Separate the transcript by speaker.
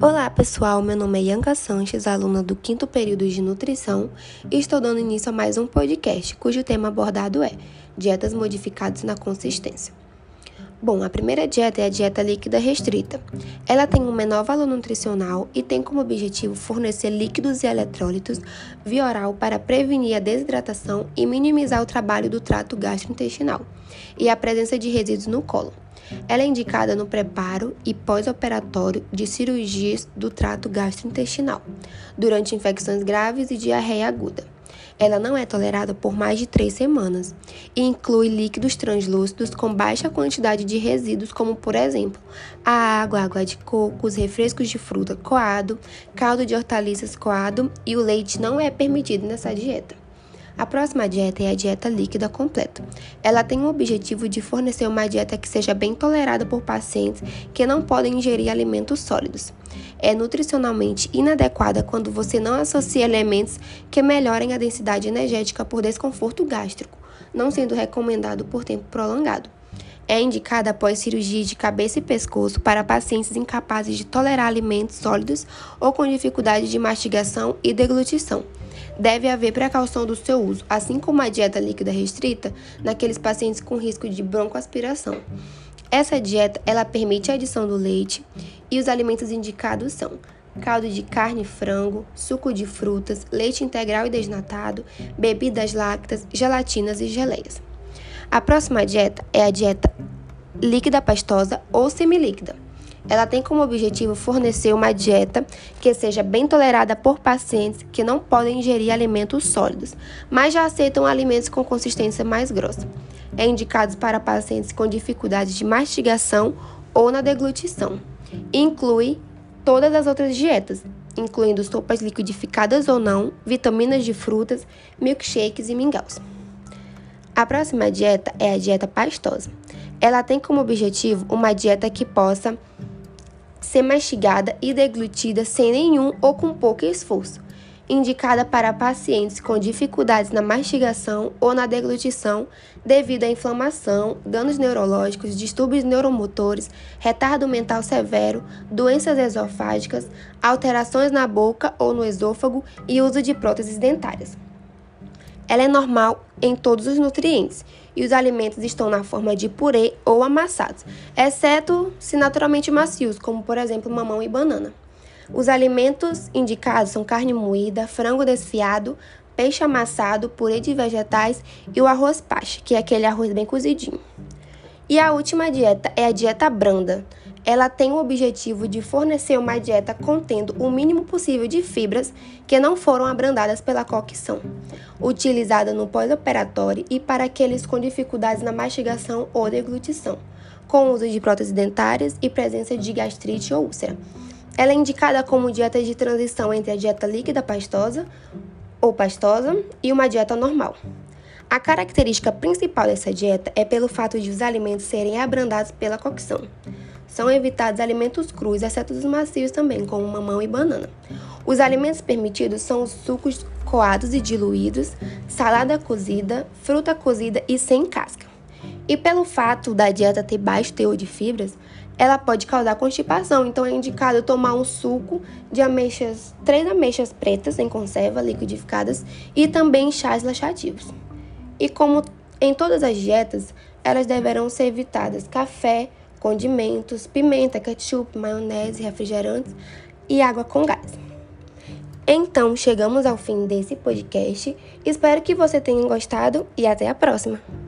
Speaker 1: Olá pessoal, meu nome é Yanka Sanches, aluna do quinto período de nutrição, e estou dando início a mais um podcast, cujo tema abordado é Dietas modificadas na consistência. Bom, a primeira dieta é a dieta líquida restrita. Ela tem um menor valor nutricional e tem como objetivo fornecer líquidos e eletrólitos via oral para prevenir a desidratação e minimizar o trabalho do trato gastrointestinal e a presença de resíduos no colo. Ela é indicada no preparo e pós-operatório de cirurgias do trato gastrointestinal, durante infecções graves e diarreia aguda. Ela não é tolerada por mais de três semanas e inclui líquidos translúcidos com baixa quantidade de resíduos, como, por exemplo, a água, água de coco, os refrescos de fruta coado, caldo de hortaliças coado e o leite não é permitido nessa dieta. A próxima dieta é a dieta líquida completa. Ela tem o objetivo de fornecer uma dieta que seja bem tolerada por pacientes que não podem ingerir alimentos sólidos. É nutricionalmente inadequada quando você não associa elementos que melhorem a densidade energética por desconforto gástrico, não sendo recomendado por tempo prolongado. É indicada após cirurgia de cabeça e pescoço para pacientes incapazes de tolerar alimentos sólidos ou com dificuldade de mastigação e deglutição deve haver precaução do seu uso, assim como a dieta líquida restrita naqueles pacientes com risco de broncoaspiração. Essa dieta ela permite a adição do leite e os alimentos indicados são caldo de carne e frango, suco de frutas, leite integral e desnatado, bebidas lácteas, gelatinas e geleias. A próxima dieta é a dieta líquida pastosa ou semilíquida. Ela tem como objetivo fornecer uma dieta que seja bem tolerada por pacientes que não podem ingerir alimentos sólidos, mas já aceitam alimentos com consistência mais grossa. É indicado para pacientes com dificuldades de mastigação ou na deglutição. Inclui todas as outras dietas, incluindo sopas liquidificadas ou não, vitaminas de frutas, milkshakes e mingaus. A próxima dieta é a dieta pastosa. Ela tem como objetivo uma dieta que possa ser mastigada e deglutida sem nenhum ou com pouco esforço, indicada para pacientes com dificuldades na mastigação ou na deglutição devido à inflamação, danos neurológicos, distúrbios neuromotores, retardo mental severo, doenças esofágicas, alterações na boca ou no esôfago e uso de próteses dentárias. Ela é normal em todos os nutrientes e os alimentos estão na forma de purê ou amassados, exceto se naturalmente macios, como por exemplo mamão e banana. Os alimentos indicados são carne moída, frango desfiado, peixe amassado, purê de vegetais e o arroz pache, que é aquele arroz bem cozidinho. E a última dieta é a dieta branda ela tem o objetivo de fornecer uma dieta contendo o mínimo possível de fibras que não foram abrandadas pela cocção, utilizada no pós-operatório e para aqueles com dificuldades na mastigação ou deglutição, com uso de próteses dentárias e presença de gastrite ou úlcera. Ela é indicada como dieta de transição entre a dieta líquida pastosa ou pastosa e uma dieta normal. A característica principal dessa dieta é pelo fato de os alimentos serem abrandados pela cocção. São evitados alimentos crus, exceto os macios também, como mamão e banana. Os alimentos permitidos são os sucos coados e diluídos, salada cozida, fruta cozida e sem casca. E pelo fato da dieta ter baixo teor de fibras, ela pode causar constipação, então é indicado tomar um suco de ameixas, três ameixas pretas em conserva liquidificadas e também chás laxativos. E como em todas as dietas, elas deverão ser evitadas café, condimentos, pimenta, ketchup, maionese, refrigerantes e água com gás. Então, chegamos ao fim desse podcast. Espero que você tenha gostado e até a próxima!